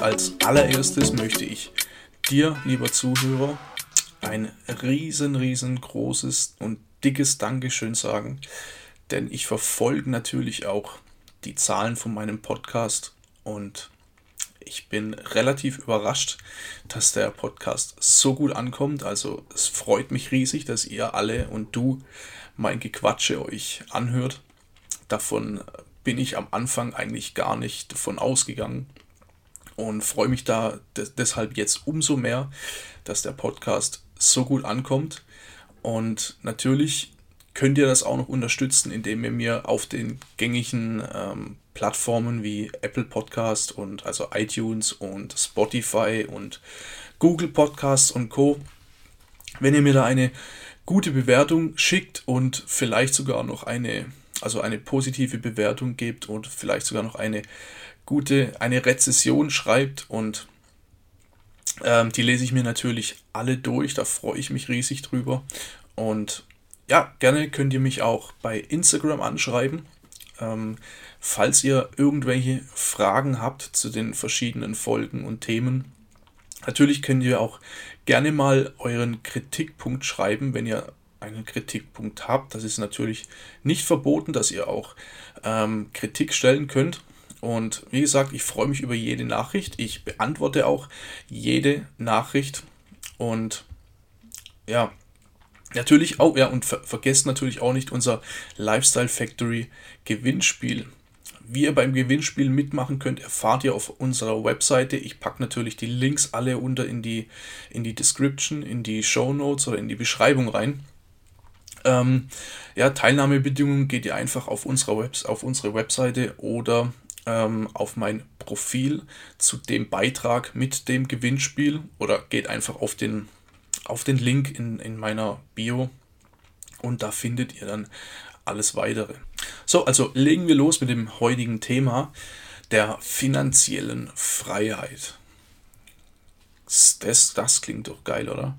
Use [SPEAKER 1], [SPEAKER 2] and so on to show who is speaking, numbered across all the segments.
[SPEAKER 1] Als allererstes möchte ich dir, lieber Zuhörer, ein riesen, riesengroßes und dickes Dankeschön sagen, denn ich verfolge natürlich auch die Zahlen von meinem Podcast und ich bin relativ überrascht, dass der Podcast so gut ankommt. Also es freut mich riesig, dass ihr alle und du mein Gequatsche euch anhört. Davon bin ich am Anfang eigentlich gar nicht davon ausgegangen und freue mich da deshalb jetzt umso mehr, dass der Podcast so gut ankommt. Und natürlich könnt ihr das auch noch unterstützen, indem ihr mir auf den gängigen ähm, Plattformen wie Apple Podcast und also iTunes und Spotify und Google Podcasts und Co. Wenn ihr mir da eine gute Bewertung schickt und vielleicht sogar noch eine, also eine positive Bewertung gebt und vielleicht sogar noch eine gute, eine Rezession schreibt und ähm, die lese ich mir natürlich alle durch, da freue ich mich riesig drüber. Und ja, gerne könnt ihr mich auch bei Instagram anschreiben. Ähm, falls ihr irgendwelche Fragen habt zu den verschiedenen Folgen und Themen. Natürlich könnt ihr auch gerne mal euren Kritikpunkt schreiben, wenn ihr einen Kritikpunkt habt. Das ist natürlich nicht verboten, dass ihr auch ähm, Kritik stellen könnt. Und wie gesagt, ich freue mich über jede Nachricht. Ich beantworte auch jede Nachricht. Und ja, natürlich auch, ja, und ver vergesst natürlich auch nicht unser Lifestyle Factory Gewinnspiel. Wie ihr beim Gewinnspiel mitmachen könnt, erfahrt ihr auf unserer Webseite. Ich packe natürlich die Links alle unter in die, in die Description, in die Show Notes oder in die Beschreibung rein. Ähm, ja, Teilnahmebedingungen geht ihr einfach auf, unserer Webs auf unsere Webseite oder auf mein Profil zu dem Beitrag mit dem Gewinnspiel oder geht einfach auf den, auf den Link in, in meiner Bio und da findet ihr dann alles weitere. So, also legen wir los mit dem heutigen Thema der finanziellen Freiheit. Das, das klingt doch geil, oder?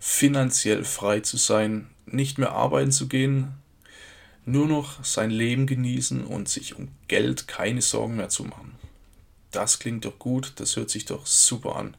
[SPEAKER 1] Finanziell frei zu sein, nicht mehr arbeiten zu gehen, nur noch sein Leben genießen und sich um Geld keine Sorgen mehr zu machen. Das klingt doch gut, das hört sich doch super an.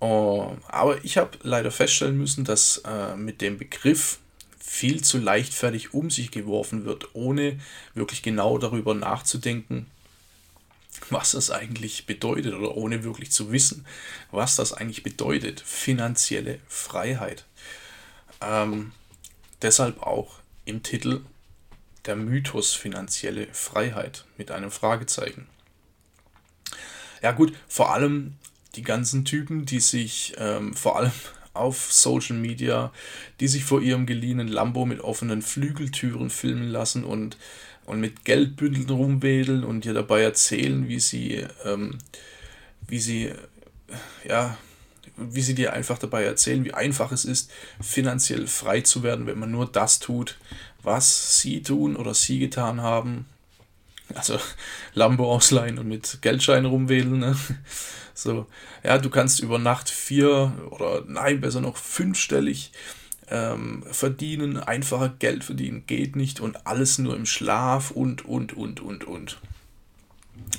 [SPEAKER 1] Uh, aber ich habe leider feststellen müssen, dass uh, mit dem Begriff viel zu leichtfertig um sich geworfen wird, ohne wirklich genau darüber nachzudenken, was das eigentlich bedeutet oder ohne wirklich zu wissen, was das eigentlich bedeutet, finanzielle Freiheit. Ähm, deshalb auch im Titel Der Mythos finanzielle Freiheit mit einem Fragezeichen. Ja gut, vor allem die ganzen Typen, die sich ähm, vor allem auf Social Media, die sich vor ihrem geliehenen Lambo mit offenen Flügeltüren filmen lassen und, und mit Geldbündeln rumwedeln und dir dabei erzählen, wie sie, ähm, wie sie, ja, wie sie dir einfach dabei erzählen, wie einfach es ist, finanziell frei zu werden, wenn man nur das tut, was sie tun oder sie getan haben. Also Lambo ausleihen und mit Geldscheinen rumwählen. Ne? So, ja, du kannst über Nacht vier oder nein, besser noch fünfstellig ähm, verdienen, einfacher Geld verdienen geht nicht und alles nur im Schlaf und, und, und, und, und.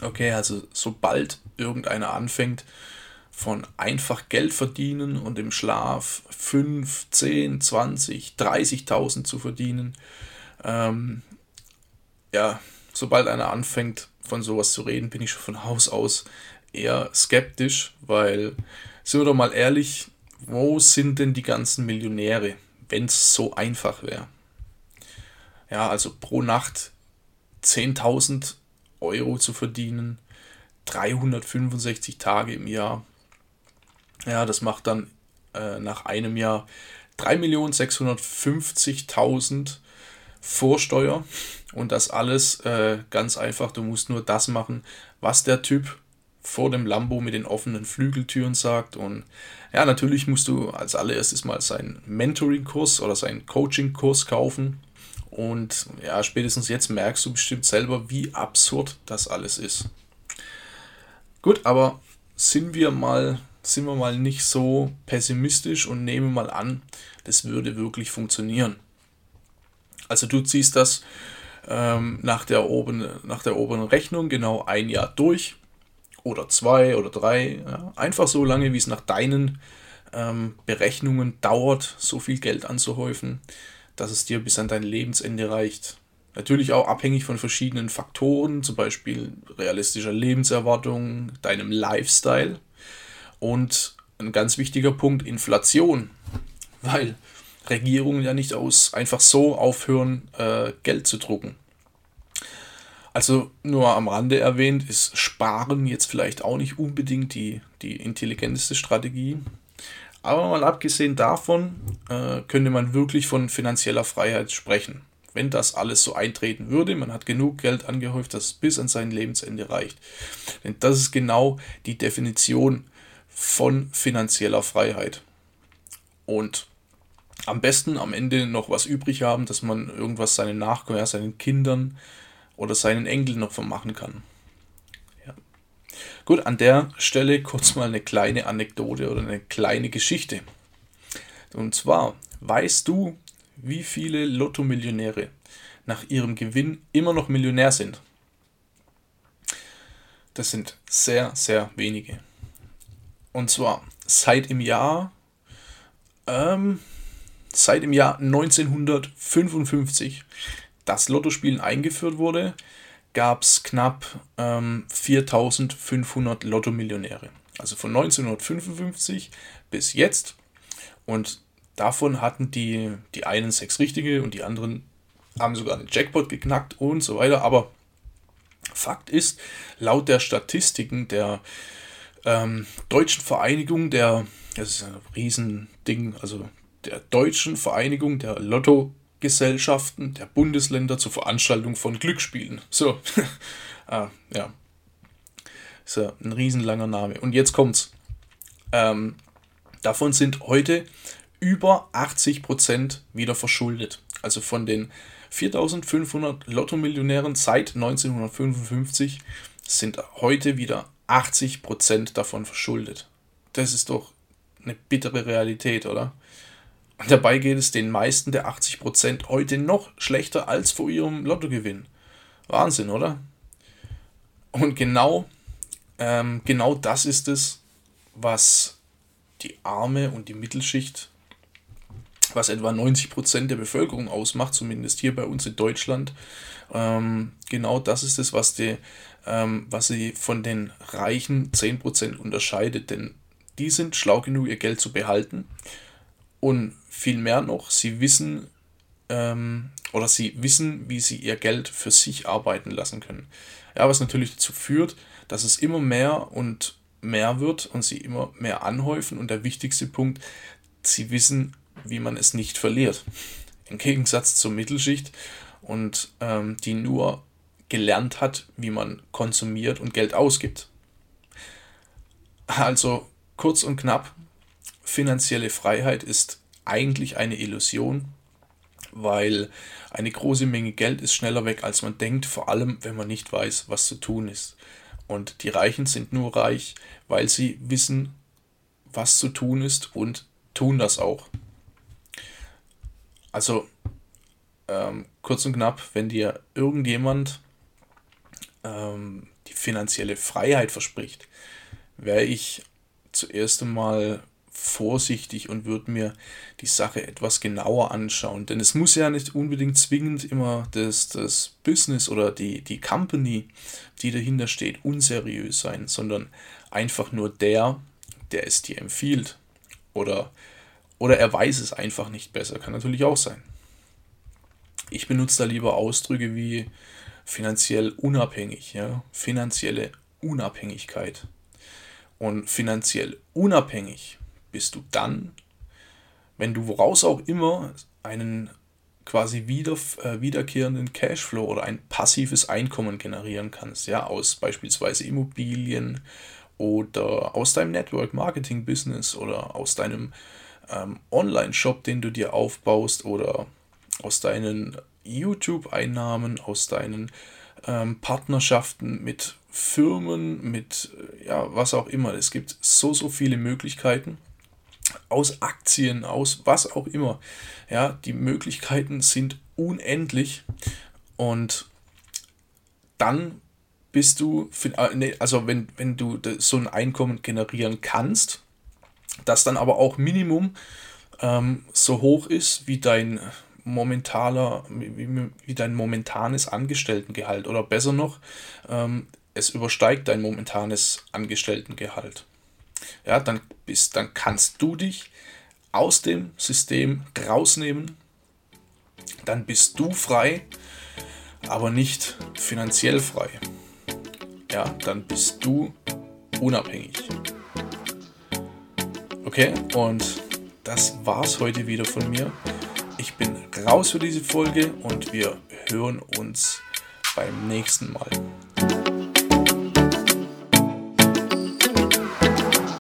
[SPEAKER 1] Okay, also sobald irgendeiner anfängt, von einfach Geld verdienen und im Schlaf 5, 10, 20, 30.000 zu verdienen. Ähm, ja, sobald einer anfängt von sowas zu reden, bin ich schon von Haus aus eher skeptisch, weil, sind wir doch mal ehrlich, wo sind denn die ganzen Millionäre, wenn es so einfach wäre? Ja, also pro Nacht 10.000 Euro zu verdienen, 365 Tage im Jahr, ja, das macht dann äh, nach einem Jahr 3.650.000 Vorsteuer und das alles äh, ganz einfach. Du musst nur das machen, was der Typ vor dem Lambo mit den offenen Flügeltüren sagt. Und ja, natürlich musst du als allererstes mal seinen Mentoring-Kurs oder seinen Coaching-Kurs kaufen. Und ja, spätestens jetzt merkst du bestimmt selber, wie absurd das alles ist. Gut, aber sind wir mal, sind wir mal nicht so pessimistisch und nehmen mal an, das würde wirklich funktionieren. Also du ziehst das ähm, nach, der oben, nach der oberen Rechnung genau ein Jahr durch oder zwei oder drei. Ja, einfach so lange, wie es nach deinen ähm, Berechnungen dauert, so viel Geld anzuhäufen, dass es dir bis an dein Lebensende reicht. Natürlich auch abhängig von verschiedenen Faktoren, zum Beispiel realistischer Lebenserwartung, deinem Lifestyle und ein ganz wichtiger Punkt, Inflation. Weil Regierungen ja nicht aus einfach so aufhören, äh, Geld zu drucken. Also nur am Rande erwähnt, ist Sparen jetzt vielleicht auch nicht unbedingt die, die intelligenteste Strategie. Aber mal abgesehen davon äh, könnte man wirklich von finanzieller Freiheit sprechen. Wenn das alles so eintreten würde, man hat genug Geld angehäuft, dass es bis an sein Lebensende reicht. Denn das ist genau die Definition von finanzieller Freiheit. Und am besten am Ende noch was übrig haben, dass man irgendwas seinen Nachkommen, seinen Kindern oder seinen Enkeln noch vermachen kann. Ja. Gut, an der Stelle kurz mal eine kleine Anekdote oder eine kleine Geschichte. Und zwar, weißt du, wie viele Lotto-Millionäre nach ihrem Gewinn immer noch Millionär sind? Das sind sehr, sehr wenige. Und zwar seit im Jahr ähm, seit dem Jahr 1955 das Lottospielen eingeführt wurde, gab es knapp ähm, 4500 Lottomillionäre. Also von 1955 bis jetzt. Und davon hatten die, die einen sechs richtige und die anderen haben sogar den Jackpot geknackt und so weiter. Aber Fakt ist, laut der Statistiken der ähm, deutschen Vereinigung, der, das ist ein Riesending, also der Deutschen Vereinigung der Lottogesellschaften der Bundesländer zur Veranstaltung von Glücksspielen. So, ah, ja. Ist ja ein riesenlanger Name. Und jetzt kommt's. Ähm, davon sind heute über 80% wieder verschuldet. Also von den 4500 Lottomillionären seit 1955 sind heute wieder 80% davon verschuldet. Das ist doch eine bittere Realität, oder? Und dabei geht es den meisten der 80% heute noch schlechter als vor ihrem Lottogewinn. Wahnsinn, oder? Und genau, ähm, genau das ist es, was die Arme und die Mittelschicht, was etwa 90% der Bevölkerung ausmacht, zumindest hier bei uns in Deutschland, ähm, genau das ist es, was, ähm, was sie von den reichen 10% unterscheidet. Denn die sind schlau genug, ihr Geld zu behalten und viel mehr noch, sie wissen ähm, oder sie wissen, wie sie ihr Geld für sich arbeiten lassen können. Ja, was natürlich dazu führt, dass es immer mehr und mehr wird und sie immer mehr anhäufen. Und der wichtigste Punkt, sie wissen, wie man es nicht verliert. Im Gegensatz zur Mittelschicht und ähm, die nur gelernt hat, wie man konsumiert und Geld ausgibt. Also kurz und knapp, finanzielle Freiheit ist eigentlich eine Illusion, weil eine große Menge Geld ist schneller weg, als man denkt, vor allem wenn man nicht weiß, was zu tun ist. Und die Reichen sind nur reich, weil sie wissen, was zu tun ist und tun das auch. Also ähm, kurz und knapp, wenn dir irgendjemand ähm, die finanzielle Freiheit verspricht, wäre ich zuerst einmal vorsichtig und würde mir die Sache etwas genauer anschauen. Denn es muss ja nicht unbedingt zwingend immer das, das Business oder die, die Company, die dahinter steht, unseriös sein, sondern einfach nur der, der es dir empfiehlt. Oder, oder er weiß es einfach nicht besser. Kann natürlich auch sein. Ich benutze da lieber Ausdrücke wie finanziell unabhängig, ja, finanzielle Unabhängigkeit. Und finanziell unabhängig bist du dann, wenn du woraus auch immer einen quasi wieder, äh, wiederkehrenden Cashflow oder ein passives Einkommen generieren kannst, ja, aus beispielsweise Immobilien oder aus deinem Network Marketing Business oder aus deinem ähm, Online-Shop, den du dir aufbaust oder aus deinen YouTube-Einnahmen, aus deinen ähm, Partnerschaften mit Firmen, mit ja, was auch immer. Es gibt so, so viele Möglichkeiten. Aus Aktien, aus was auch immer. Ja, die Möglichkeiten sind unendlich. Und dann bist du, äh, also wenn, wenn du so ein Einkommen generieren kannst, das dann aber auch Minimum ähm, so hoch ist wie dein momentaner, wie, wie dein momentanes Angestelltengehalt oder besser noch, ähm, es übersteigt dein momentanes Angestelltengehalt. Ja, dann bist, dann kannst du dich aus dem System rausnehmen, dann bist du frei, aber nicht finanziell frei. Ja, dann bist du unabhängig. Okay, und das war's heute wieder von mir. Ich bin raus für diese Folge und wir hören uns beim nächsten Mal.